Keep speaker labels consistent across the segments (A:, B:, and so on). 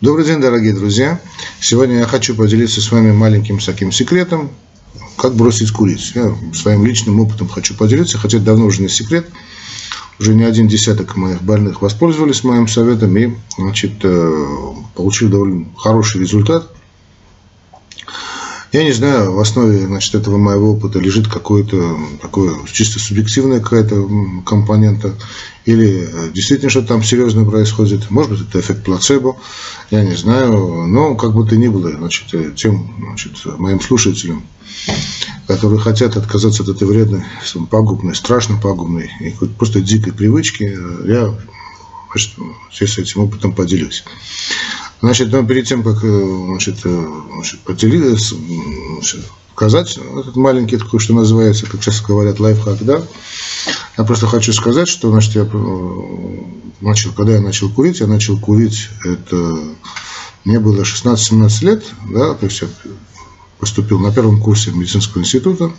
A: Добрый день, дорогие друзья! Сегодня я хочу поделиться с вами маленьким таким секретом, как бросить курить. Я своим личным опытом хочу поделиться, хотя это давно уже не секрет. Уже не один десяток моих больных воспользовались моим советом и значит, э, получили довольно хороший результат – я не знаю, в основе значит, этого моего опыта лежит какое-то такое чисто субъективная какая-то компонента, или э, действительно что-то там серьезное происходит. Может быть, это эффект плацебо, я не знаю. Но как бы то ни было, значит, э, тем значит, моим слушателям, которые хотят отказаться от этой вредной, пагубной, страшно пагубной и просто дикой привычки, э, я значит, с этим опытом поделюсь. Значит, но перед тем, как э, значит, э, значит, по телевизору сказать этот маленький такой, что называется, как сейчас говорят, лайфхак, да, я просто хочу сказать, что, значит, я э, начал, когда я начал курить, я начал курить, это мне было 16-17 лет, да, то есть я поступил на первом курсе медицинского института,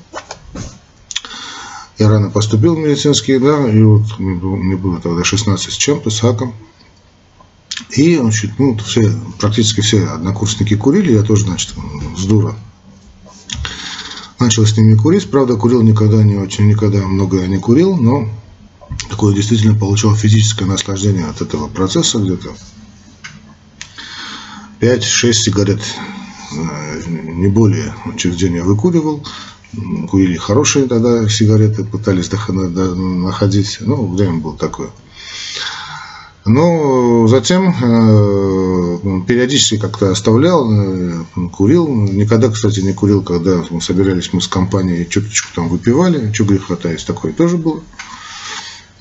A: я рано поступил в медицинский, да, и вот мне было тогда 16 с чем-то, с хаком, и, значит, ну, все, практически все однокурсники курили, я тоже, значит, с дура начал с ними курить. Правда, курил никогда не очень, никогда много не курил, но такое действительно получал физическое наслаждение от этого процесса где-то. 5-6 сигарет, э, не более, через день я выкуривал. Курили хорошие тогда сигареты, пытались находить. Ну, время было такое. Но затем э, периодически как-то оставлял, э, курил. Никогда, кстати, не курил, когда мы собирались мы с компанией, чуточку там выпивали, что греха таить, такое тоже было.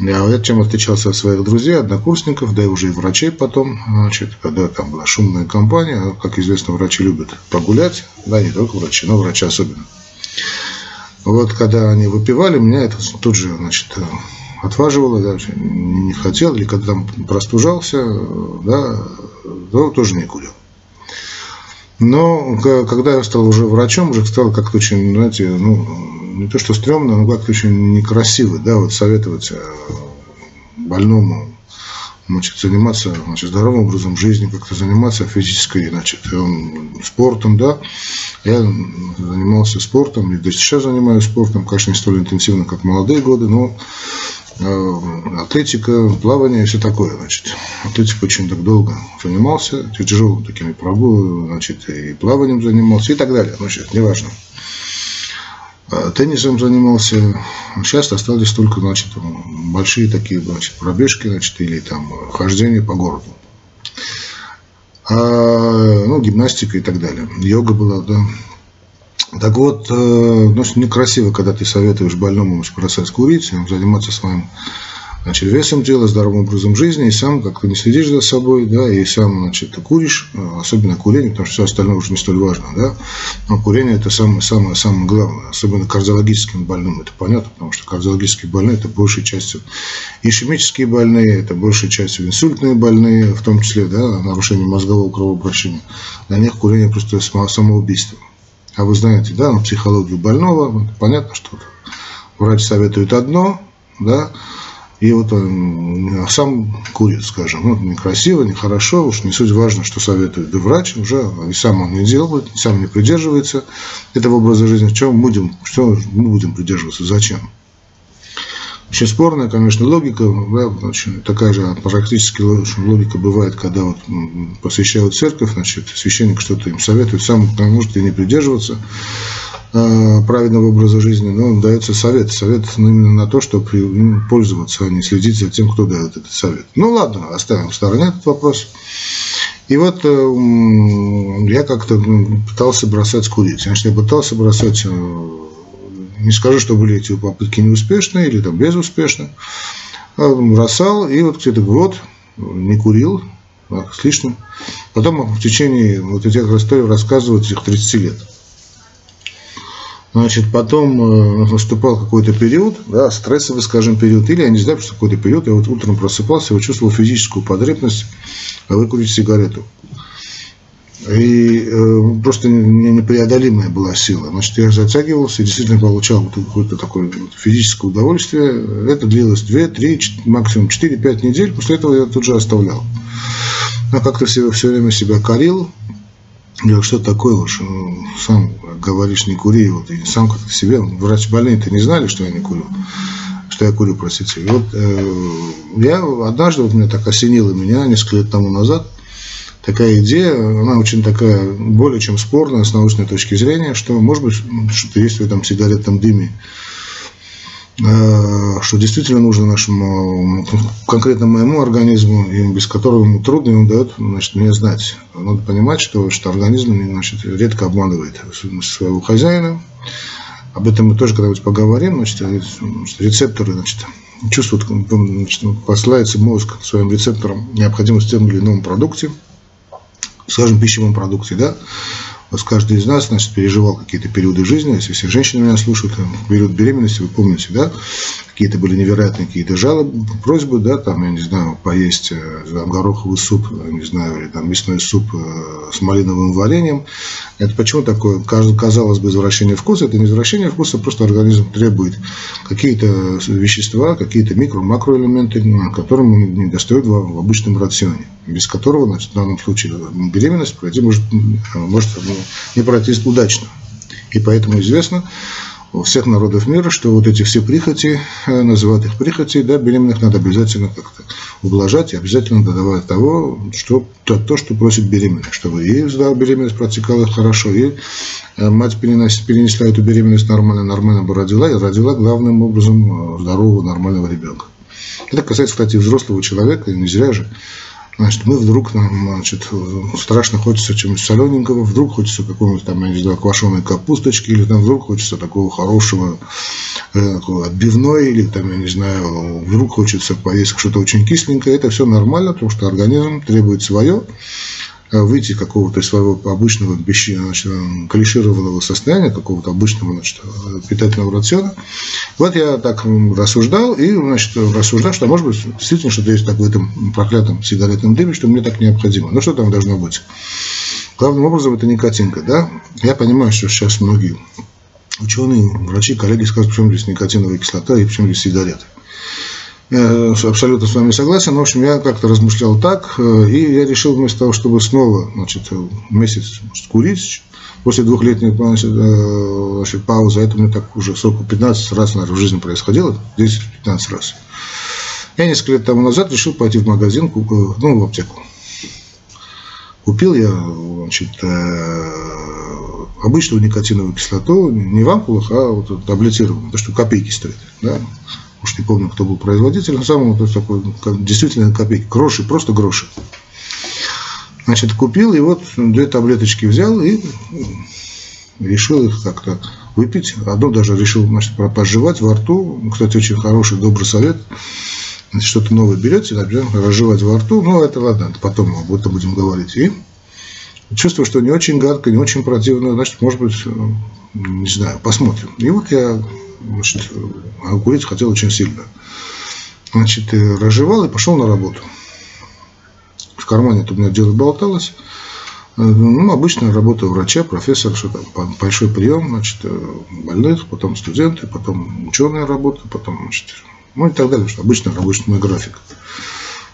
A: Я чем отличался от своих друзей, однокурсников, да и уже и врачей потом, значит, когда там была шумная компания, как известно, врачи любят погулять, да, не только врачи, но врачи особенно. Вот когда они выпивали, меня это тут же, значит, отваживало, да, не хотел, или когда там простужался, да, то тоже не курил. Но когда я стал уже врачом, уже стало как-то очень, знаете, ну, не то что стрёмно, но как-то очень некрасиво, да, вот советовать э, больному значит, заниматься значит, здоровым образом жизни, как-то заниматься физической значит, спортом, да. Я занимался спортом, и до сейчас занимаюсь спортом, конечно, не столь интенсивно, как молодые годы, но атлетика, плавание и все такое, значит. Атлетика очень так долго занимался, тяжелыми такими прогулами, значит, и плаванием занимался и так далее, значит, неважно. А теннисом занимался, сейчас остались только, значит, большие такие, значит, пробежки, значит, или там хождение по городу. А, ну, гимнастика и так далее. Йога была, да. Так вот, э, ну, некрасиво, когда ты советуешь больному бросать курить, заниматься своим значит, весом тела, здоровым образом жизни, и сам как-то не следишь за собой, да, и сам, значит, куришь, э, особенно курение, потому что все остальное уже не столь важно, да, но курение это самое, самое, самое главное, особенно кардиологическим больным, это понятно, потому что кардиологические больные это большей частью ишемические больные, это большей частью инсультные больные, в том числе, да, нарушение мозгового кровообращения, для них курение просто самоубийство. А вы знаете, да, на психологию больного, понятно, что врач советует одно, да, и вот он сам курит, скажем. Ну, некрасиво, нехорошо, уж не суть важно, что советует да врач, уже и сам он не делает, сам не придерживается этого образа жизни. Чем мы будем, что мы будем придерживаться, зачем? Очень спорная, конечно, логика, да, очень, такая же практически логика бывает, когда вот посещают церковь, значит, священник что-то им советует, сам может и не придерживаться э, правильного образа жизни, но дается совет, совет именно на то, чтобы пользоваться, а не следить за тем, кто дает этот совет. Ну ладно, оставим в стороне этот вопрос. И вот э, я как-то пытался бросать курить. Значит, я пытался бросать э, не скажу, что были эти попытки неуспешные или там безуспешные. А бросал, и вот где-то год не курил, так, с лишним. Потом в течение вот этих историй рассказывают этих 30 лет. Значит, потом э, наступал какой-то период, да, стрессовый, скажем, период, или я не знаю, что какой-то период, я вот утром просыпался, я чувствовал физическую потребность выкурить сигарету. И э, просто непреодолимая была сила. Значит, я затягивался и действительно получал какое-то такое вот физическое удовольствие. Это длилось 2, 3, максимум 4-5 недель. После этого я тут же оставлял. Но как-то все, все время себя корил. Я что такое уж, ну, сам говоришь, не кури, вот, и сам как-то себе, врач больные-то не знали, что я не курю, что я курю, простите. И вот э, я однажды, вот меня так осенило меня несколько лет тому назад, такая идея, она очень такая, более чем спорная с научной точки зрения, что, может быть, что-то есть в этом сигаретном дыме, Э, что действительно нужно нашему, конкретно моему организму, и без которого ему трудно, ему дает значит, мне знать. Надо понимать, что, что организм значит, редко обманывает своего хозяина. Об этом мы тоже когда-нибудь поговорим. Значит, рецепторы значит, чувствуют, значит, посылается мозг своим рецепторам необходимость в том или ином продукте, скажем, пищевом продукте, да, вот каждый из нас, значит, переживал какие-то периоды жизни, если все женщины меня слушают, в период беременности, вы помните, да, какие-то были невероятные какие-то жалобы, просьбы, да, там, я не знаю, поесть э, там, гороховый суп, не знаю, или там мясной суп э, с малиновым вареньем. Это почему такое, казалось бы, извращение вкуса, это не извращение вкуса, просто организм требует какие-то вещества, какие-то микро, макроэлементы, которые ему не достают в обычном рационе, без которого, значит, в данном случае беременность пройти может, может не пройти удачно. И поэтому известно, у всех народов мира, что вот эти все прихоти, э, называют их прихоти, да, беременных надо обязательно как-то ублажать и обязательно додавать того, что, то, то, что просит беременных, чтобы и да, беременность протекала хорошо, и э, мать перенес, перенесла эту беременность нормально, нормально бы родила, и родила главным образом э, здорового, нормального ребенка. Это касается, кстати, взрослого человека, и не зря же Значит, мы вдруг, нам, значит, страшно хочется чего-нибудь солененького, вдруг хочется какой-нибудь там, я не знаю, квашеной капусточки, или там вдруг хочется такого хорошего э, отбивной, или там, я не знаю, вдруг хочется поесть что-то очень кисленькое. Это все нормально, потому что организм требует свое. Э, выйти какого-то своего обычного значит, клишированного состояния, какого-то обычного значит, питательного рациона. Вот я так рассуждал и значит, рассуждал, что может быть действительно что-то есть так в этом проклятом сигаретном дыме, что мне так необходимо. Ну что там должно быть? Главным образом это никотинка. Да? Я понимаю, что сейчас многие ученые, врачи, коллеги скажут, почему здесь никотиновая кислота и почему здесь сигареты. Я абсолютно с вами согласен. В общем, я как-то размышлял так, э, и я решил вместо того, чтобы снова значит, месяц может, курить, после двухлетней значит, э, паузы, это мне так уже сколько, 15 раз, наверное, в жизни происходило, 10-15 раз. Я несколько лет тому назад решил пойти в магазин, ну, в аптеку. Купил я, значит, э, обычную никотиновую кислоту, не в ампулах, а вот таблетированную, то, что копейки стоит. Да? Уж не помню, кто был производитель, но самому то есть такой, действительно копейки, гроши, просто гроши. Значит, купил, и вот две таблеточки взял и решил их как-то выпить. Одну даже решил значит, пожевать во рту. Кстати, очень хороший, добрый совет. Что-то новое берете, например, разжевать во рту. Ну, это ладно, потом об этом будем говорить. И чувствую, что не очень гадко, не очень противно. Значит, может быть, не знаю, посмотрим. И вот я значит, курить хотел очень сильно. Значит, разжевал и пошел на работу. В кармане у меня дело болталось. Ну, обычная работа врача, профессор, что там, большой прием, значит, больных, потом студенты, потом ученая работа, потом, значит, ну и так далее, что обычный рабочий мой график.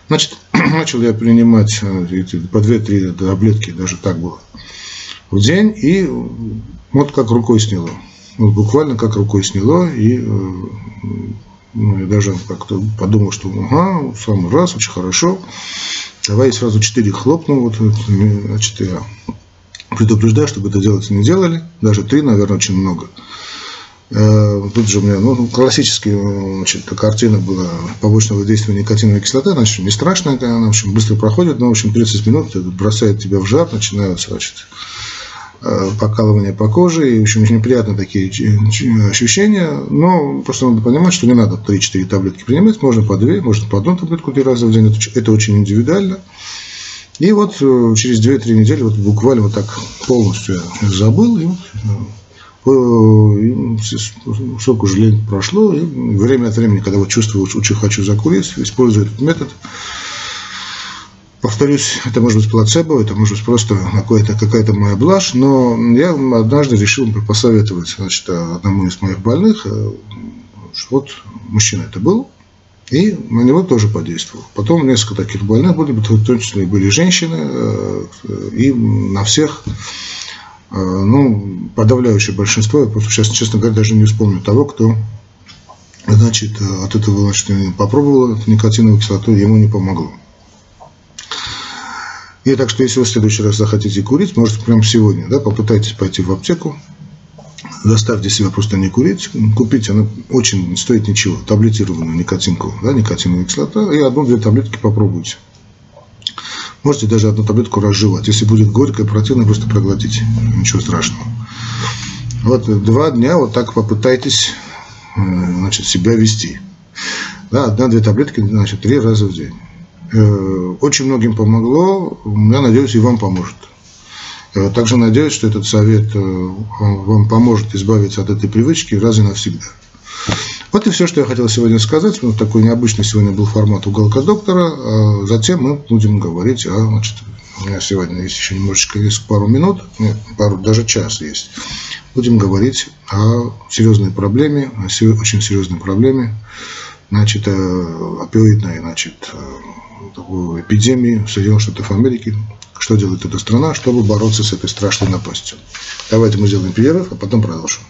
A: Значит, начал я принимать э, эти, по 2-3 таблетки, даже так было, в день, и вот как рукой сняло вот буквально как рукой сняло, и э, ну, я даже как-то подумал, что ага, в самый раз, очень хорошо. Давай сразу четыре хлопну, вот, значит, я предупреждаю, чтобы это делать не делали, даже три, наверное, очень много. Э, тут же у меня ну, классическая значит, картина была побочного действия никотиновой кислоты, значит, не страшная, она в общем, быстро проходит, но в общем 30 минут бросает тебя в жар, начинаются значит, Э, покалывание по коже, и, в общем, очень неприятные такие ощущения, но просто надо понимать, что не надо 3-4 таблетки принимать, можно по 2, можно по одну таблетку 3 раза в день, это, очень индивидуально. И вот э, через 2-3 недели вот буквально вот так полностью забыл, э, и сколько уже лет прошло, и время от времени, когда вот чувствую, очень хочу закурить, использую этот метод, Повторюсь, это может быть плацебо, это может быть просто какая-то какая моя блажь, но я однажды решил посоветовать значит, одному из моих больных, э, вот мужчина это был, И на него тоже подействовал. Потом несколько таких больных были, в том числе были женщины, э, и на всех, э, ну, подавляющее большинство, я просто сейчас, честно говоря, даже не вспомню того, кто значит, от этого значит, попробовал никотиновую кислоту, ему не помогло. И так что, если вы в следующий раз захотите курить, можете прямо сегодня, да, попытайтесь пойти в аптеку, заставьте себя просто не курить, купить, она очень не стоит ничего, таблетированную никотинку, да, никотиновая кислота, и одну-две таблетки попробуйте. Можете даже одну таблетку разжевать. Если будет горько и противно, просто проглотите. Ничего страшного. Вот два дня вот так попытайтесь э, значит, себя вести. Да, одна-две таблетки, значит, три раза в день. Э, очень многим помогло. Я надеюсь, и вам поможет. Э, также надеюсь, что этот совет э, вам поможет избавиться от этой привычки раз и навсегда. Вот и все, что я хотел сегодня сказать. Вот такой необычный сегодня был формат уголка доктора. А затем мы будем говорить о... Значит, у меня сегодня есть еще немножечко, есть пару минут, нет, пару, даже час есть. Будем говорить о серьезной проблеме, о очень серьезной проблеме, значит, опиоидной, значит, такую эпидемию в Соединенных Штатах Америки. Что делает эта страна, чтобы бороться с этой страшной напастью? Давайте мы сделаем перерыв, а потом продолжим.